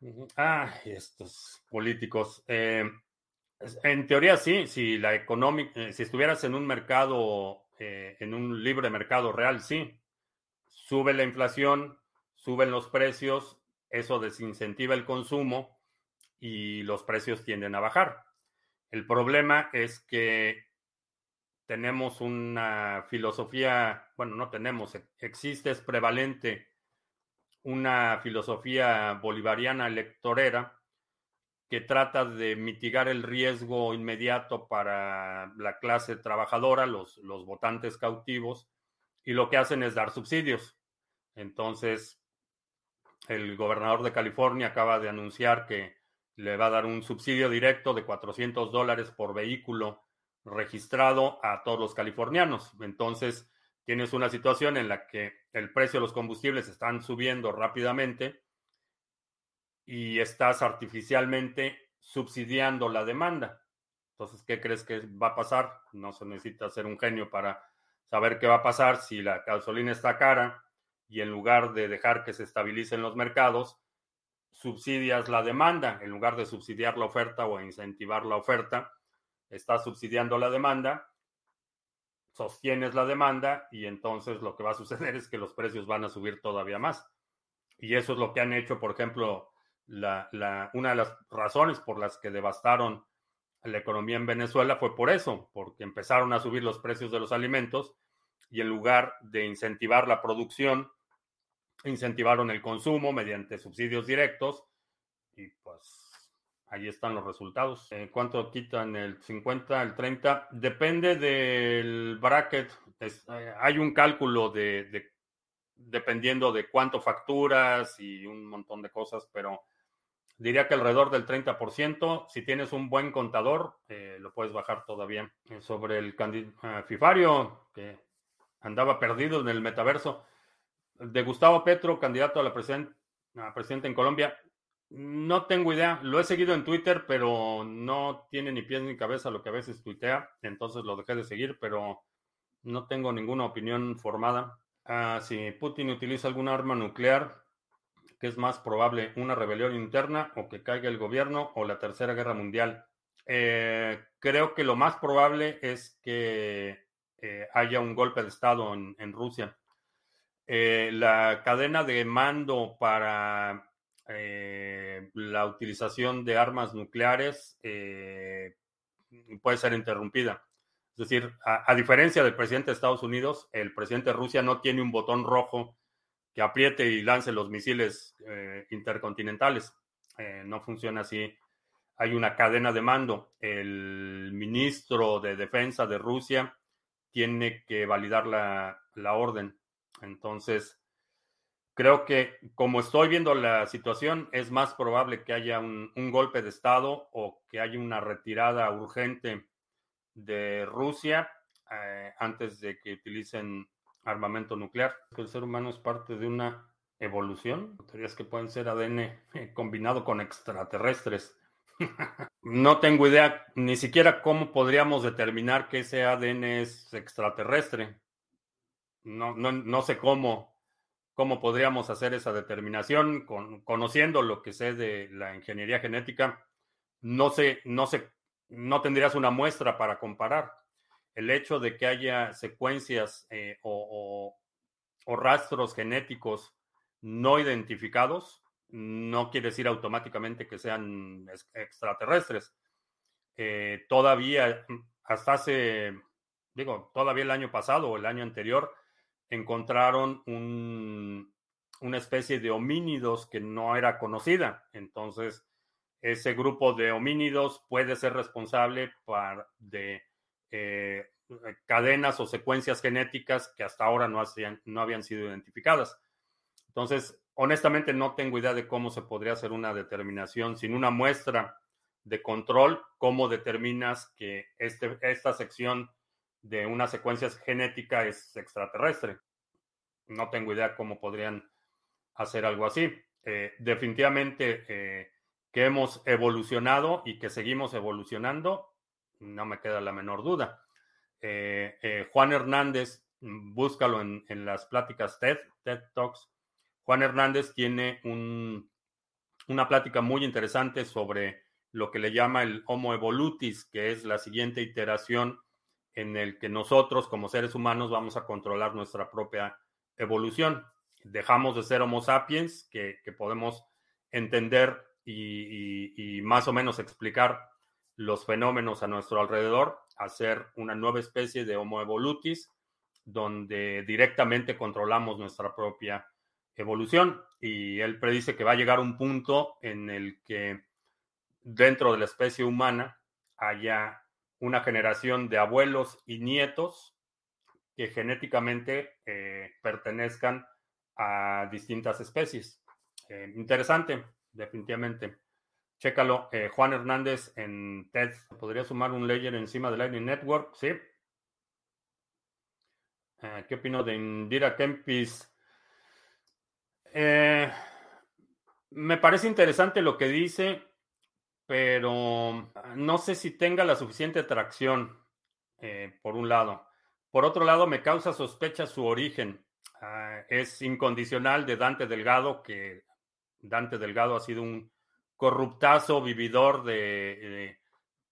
ah, estos políticos. Eh, en teoría sí, si la económica, eh, si estuvieras en un mercado, eh, en un libre mercado real, sí. Sube la inflación, suben los precios, eso desincentiva el consumo y los precios tienden a bajar. El problema es que tenemos una filosofía, bueno, no tenemos, existe, es prevalente una filosofía bolivariana electorera que trata de mitigar el riesgo inmediato para la clase trabajadora, los, los votantes cautivos, y lo que hacen es dar subsidios. Entonces, el gobernador de California acaba de anunciar que le va a dar un subsidio directo de 400 dólares por vehículo registrado a todos los californianos. Entonces, tienes una situación en la que el precio de los combustibles están subiendo rápidamente y estás artificialmente subsidiando la demanda. Entonces, ¿qué crees que va a pasar? No se necesita ser un genio para saber qué va a pasar si la gasolina está cara y en lugar de dejar que se estabilicen los mercados, subsidias la demanda. En lugar de subsidiar la oferta o incentivar la oferta, estás subsidiando la demanda, sostienes la demanda y entonces lo que va a suceder es que los precios van a subir todavía más. Y eso es lo que han hecho, por ejemplo, la, una de las razones por las que devastaron la economía en Venezuela fue por eso, porque empezaron a subir los precios de los alimentos y en lugar de incentivar la producción, incentivaron el consumo mediante subsidios directos y pues ahí están los resultados. ¿En cuánto quitan el 50, el 30? Depende del bracket. Eh, hay un cálculo de, dependiendo de cuánto facturas y un montón de cosas, pero Diría que alrededor del 30%. Si tienes un buen contador, eh, lo puedes bajar todavía. Eh, sobre el uh, FIFARIO, que andaba perdido en el metaverso, de Gustavo Petro, candidato a la a presidente en Colombia. No tengo idea. Lo he seguido en Twitter, pero no tiene ni pies ni cabeza lo que a veces tuitea. Entonces lo dejé de seguir, pero no tengo ninguna opinión formada. Ah, si Putin utiliza algún arma nuclear, ¿Qué es más probable, una rebelión interna o que caiga el gobierno o la tercera guerra mundial? Eh, creo que lo más probable es que eh, haya un golpe de Estado en, Rusia. Eh, la cadena de mando para la utilización de armas nucleares puede ser interrumpida. Es decir, a, diferencia del presidente de Estados Unidos, el presidente de Rusia no tiene un botón rojo que apriete y lance los misiles eh, intercontinentales. Eh, no funciona así. Hay una cadena de mando. El ministro de Defensa de Rusia tiene que validar la, orden. Entonces, creo que como estoy viendo la situación, es más probable que haya un, golpe de Estado o que haya una retirada urgente de Rusia eh, antes de que utilicen armamento nuclear. El ser humano es parte de una evolución. Teorías que pueden ser ADN eh, combinado con extraterrestres. no tengo idea ni siquiera cómo podríamos determinar que ese ADN es extraterrestre. No, no, no sé cómo, cómo podríamos hacer esa determinación con, conociendo lo que sé de la ingeniería genética. No sé, no sé, no tendrías una muestra para comparar el hecho de que haya secuencias eh, o, rastros genéticos no identificados no quiere decir automáticamente que sean extraterrestres. Eh, todavía, hasta hace, digo, todavía el año pasado o el año anterior, encontraron un una especie de homínidos que no era conocida. Entonces, ese grupo de homínidos puede ser responsable de eh, cadenas o secuencias genéticas que hasta ahora no, hacían, no habían sido identificadas. Entonces, honestamente no tengo idea de cómo se podría hacer una determinación sin una muestra de control, cómo determinas que este, esta sección de una secuencia genética es extraterrestre. No tengo idea cómo podrían hacer algo así. Eh, definitivamente eh, que hemos evolucionado y que seguimos evolucionando, no me queda la menor duda. Eh, Juan Hernández, búscalo en, en, las pláticas TED, TED Talks. Juan Hernández tiene un, una plática muy interesante sobre lo que le llama el Homo evolutis, que es la siguiente iteración en el que nosotros como seres humanos vamos a controlar nuestra propia evolución. Dejamos de ser Homo sapiens, que, podemos entender y, más o menos explicar los fenómenos a nuestro alrededor, a ser una nueva especie de Homo evolutis, donde directamente controlamos nuestra propia evolución. Y él predice que va a llegar un punto en el que dentro de la especie humana haya una generación de abuelos y nietos que genéticamente eh, pertenezcan a distintas especies. Eh, interesante, definitivamente. Chécalo, eh, Juan Hernández en TED. ¿Podría sumar un layer encima de Lightning Network? Sí. ¿Qué opino de Indira Kempis? me parece interesante lo que dice pero ah, no sé si tenga la suficiente tracción, eh, por un lado. Por otro lado, me causa sospecha su origen. Ah, es incondicional de Dante Delgado, que Dante Delgado ha sido un corruptazo, vividor de,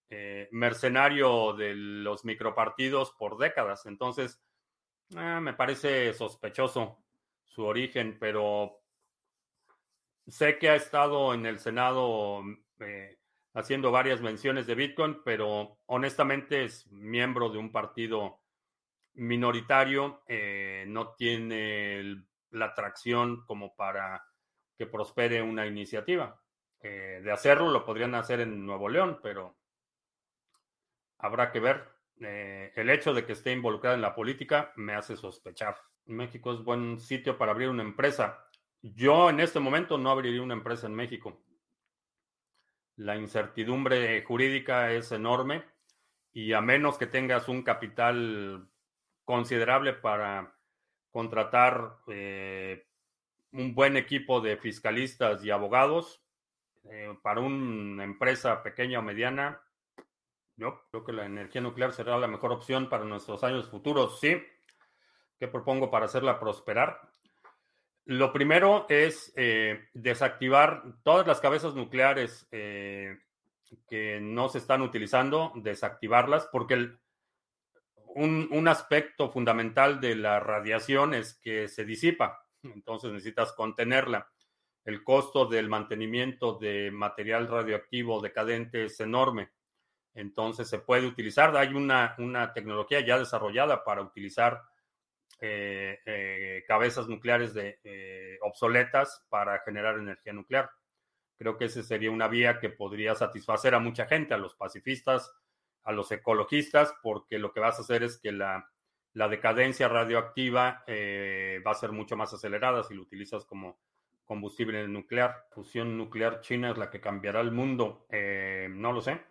eh, mercenario de los micropartidos por décadas. Entonces, ah, me parece sospechoso su origen, pero sé que ha estado en el Senado eh, haciendo varias menciones de Bitcoin, pero honestamente es miembro de un partido minoritario, eh, no tiene la atracción como para que prospere una iniciativa. Eh, de hacerlo lo podrían hacer en Nuevo León, pero habrá que ver. Eh, el hecho de que esté involucrado en la política me hace sospechar. México es buen sitio para abrir una empresa. Yo en este momento no abriría una empresa en México. La incertidumbre jurídica es enorme y a menos que tengas un capital considerable para contratar eh, un buen equipo de fiscalistas y abogados, eh, para una empresa pequeña o mediana, yo creo que la energía nuclear será la mejor opción para nuestros años futuros. Sí, ¿qué propongo para hacerla prosperar? Lo primero es eh, desactivar todas las cabezas nucleares eh, que no se están utilizando, desactivarlas, porque un, aspecto fundamental de la radiación es que se disipa, entonces necesitas contenerla. El costo del mantenimiento de material radioactivo decadente es enorme, entonces se puede utilizar. Hay una, una tecnología ya desarrollada para utilizar eh, eh, cabezas nucleares de, eh, obsoletas para generar energía nuclear. Creo que esa sería una vía que podría satisfacer a mucha gente, a los pacifistas, a los ecologistas, porque lo que vas a hacer es que la, la decadencia radioactiva va a ser mucho más acelerada si lo utilizas como combustible nuclear. Fusión nuclear china es la que cambiará el mundo. no lo sé.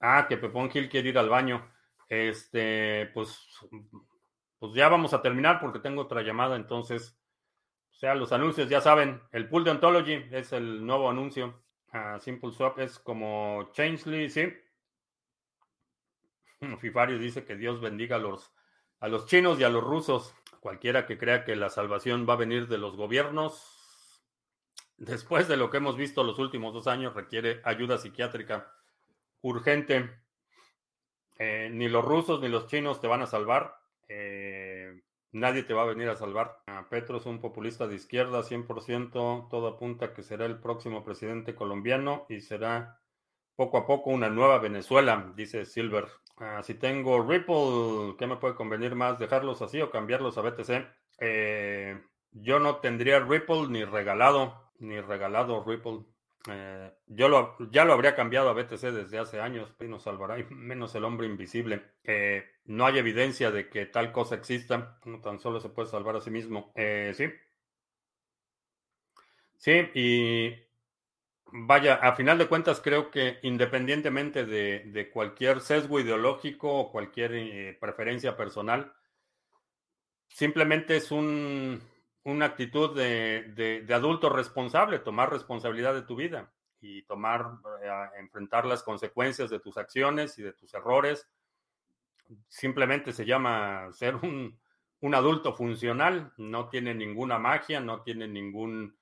Ah, que Pepón Gil quiere ir al baño. Este, pues pues ya vamos a terminar porque tengo otra llamada, entonces, o sea, los anuncios, ya saben, el pool de Ontology es el nuevo anuncio. Simple Swap es como Changely, sí. Fifario dice que Dios bendiga a los, a los chinos y a los rusos. Cualquiera que crea que la salvación va a venir de los gobiernos, después de lo que hemos visto los últimos dos años, requiere ayuda psiquiátrica urgente. Eh, ni los rusos ni los chinos te van a salvar. Eh, nadie te va a venir a salvar. Petro es un populista de izquierda, 100%, todo apunta que será el próximo presidente colombiano y será poco a poco una nueva Venezuela, dice Silver. Ah, si tengo Ripple, ¿qué me puede convenir más? ¿Dejarlos así o cambiarlos a BTC? Eh, yo no tendría Ripple ni regalado, ni regalado Ripple. Eh, yo lo, ya lo habría cambiado a BTC desde hace años, y nos salvará, menos el hombre invisible. Eh, no hay evidencia de que tal cosa exista, tan solo se puede salvar a sí mismo. Eh, sí. Sí, y vaya, a final de cuentas creo que independientemente de, cualquier sesgo ideológico o cualquier preferencia personal, simplemente es un, una actitud de, adulto responsable, tomar responsabilidad de tu vida y tomar, eh, enfrentar las consecuencias de tus acciones y de tus errores. Simplemente se llama ser un, adulto funcional, no tiene ninguna magia, no tiene ningún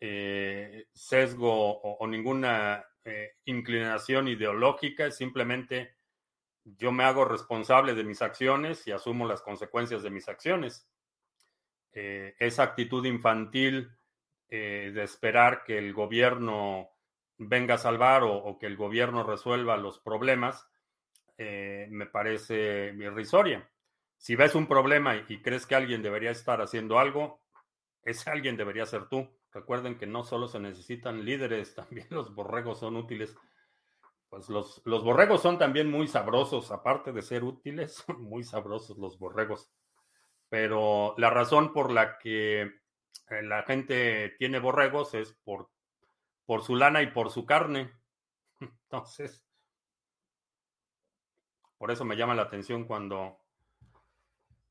eh, sesgo o, ninguna eh, inclinación ideológica, simplemente yo me hago responsable de mis acciones y asumo las consecuencias de mis acciones. Eh, esa actitud infantil eh, de esperar que el gobierno venga a salvar o, que el gobierno resuelva los problemas, eh, me parece irrisoria. Si ves un problema y, crees que alguien debería estar haciendo algo, ese alguien debería ser tú. Recuerden que no solo se necesitan líderes, también los borregos son útiles. Pues los, los borregos son también muy sabrosos, aparte de ser útiles, son muy sabrosos los borregos pero la razón por la que eh, la gente tiene borregos es por, por su lana y por su carne. Entonces, por eso me llama la atención cuando,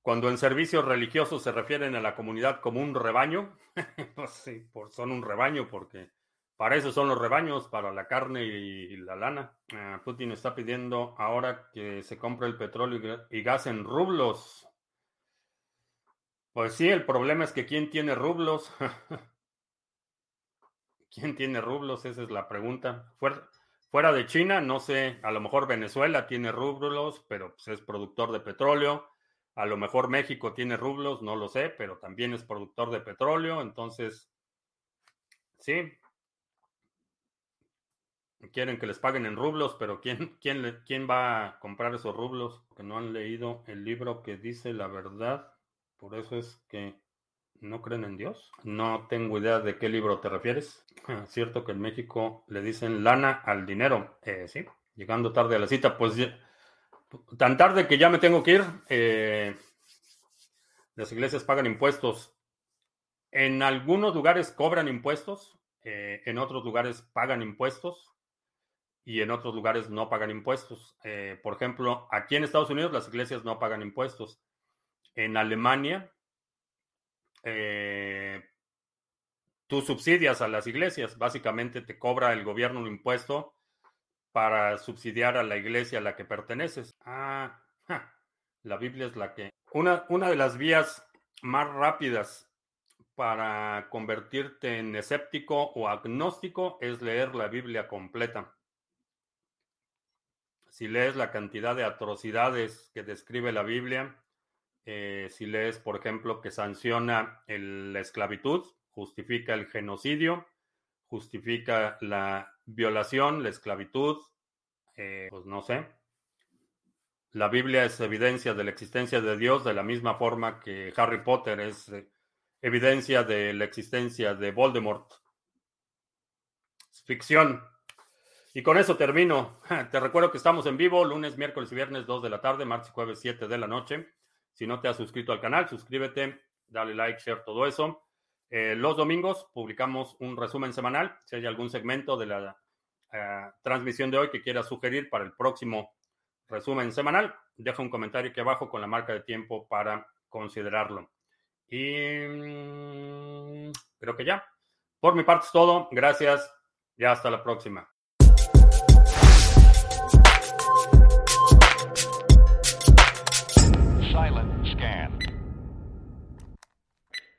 cuando en servicios religiosos se refieren a la comunidad como un rebaño. pues sí, son un rebaño porque para eso son los rebaños, para la carne y, la lana. Ah, Putin está pidiendo ahora que se compre el petróleo y gas en rublos. Pues sí, el problema es que ¿quién tiene rublos? ¿Quién tiene rublos? Esa es la pregunta. Fuera, de China, no sé, a lo mejor Venezuela tiene rublos, pero pues, es productor de petróleo. A lo mejor México tiene rublos, no lo sé, pero también es productor de petróleo. Entonces, sí. Quieren que les paguen en rublos, pero ¿quién, quién, quién va a comprar esos rublos? Que no han leído el libro que dice la verdad. Por eso es que no creen en Dios. No tengo idea de qué libro te refieres. Ah, cierto que en México le dicen lana al dinero. Eh, sí, llegando tarde a la cita, pues tan tarde que ya me tengo que ir. Eh, las iglesias pagan impuestos. En algunos lugares cobran impuestos, eh, en otros lugares pagan impuestos y en otros lugares no pagan impuestos. por ejemplo, aquí en Estados Unidos las iglesias no pagan impuestos en Alemania, eh, tú subsidias a las iglesias. Básicamente te cobra el gobierno un impuesto para subsidiar a la iglesia a la que perteneces. Ah, la Biblia es la que... Una, una de las vías más rápidas para convertirte en escéptico o agnóstico es leer la Biblia completa. Si lees la cantidad de atrocidades que describe la Biblia, eh, si lees, por ejemplo, que sanciona la esclavitud, justifica el genocidio, justifica la violación, la esclavitud, eh, pues no sé. La Biblia es evidencia de la existencia de Dios de la misma forma que Harry Potter es eh, evidencia de la existencia de Voldemort. Es ficción. Y con eso termino. Te recuerdo que estamos en vivo lunes, miércoles y viernes 2 de la tarde, martes y jueves 7 de la noche. Si no te has suscrito al canal, suscríbete, dale like, share, todo eso. Eh, los domingos publicamos un resumen semanal. Si hay algún segmento de la eh, transmisión de hoy que quieras sugerir para el próximo resumen semanal, deja un comentario aquí abajo con la marca de tiempo para considerarlo. Y mm, creo que ya. Por mi parte es todo. Gracias y hasta la próxima.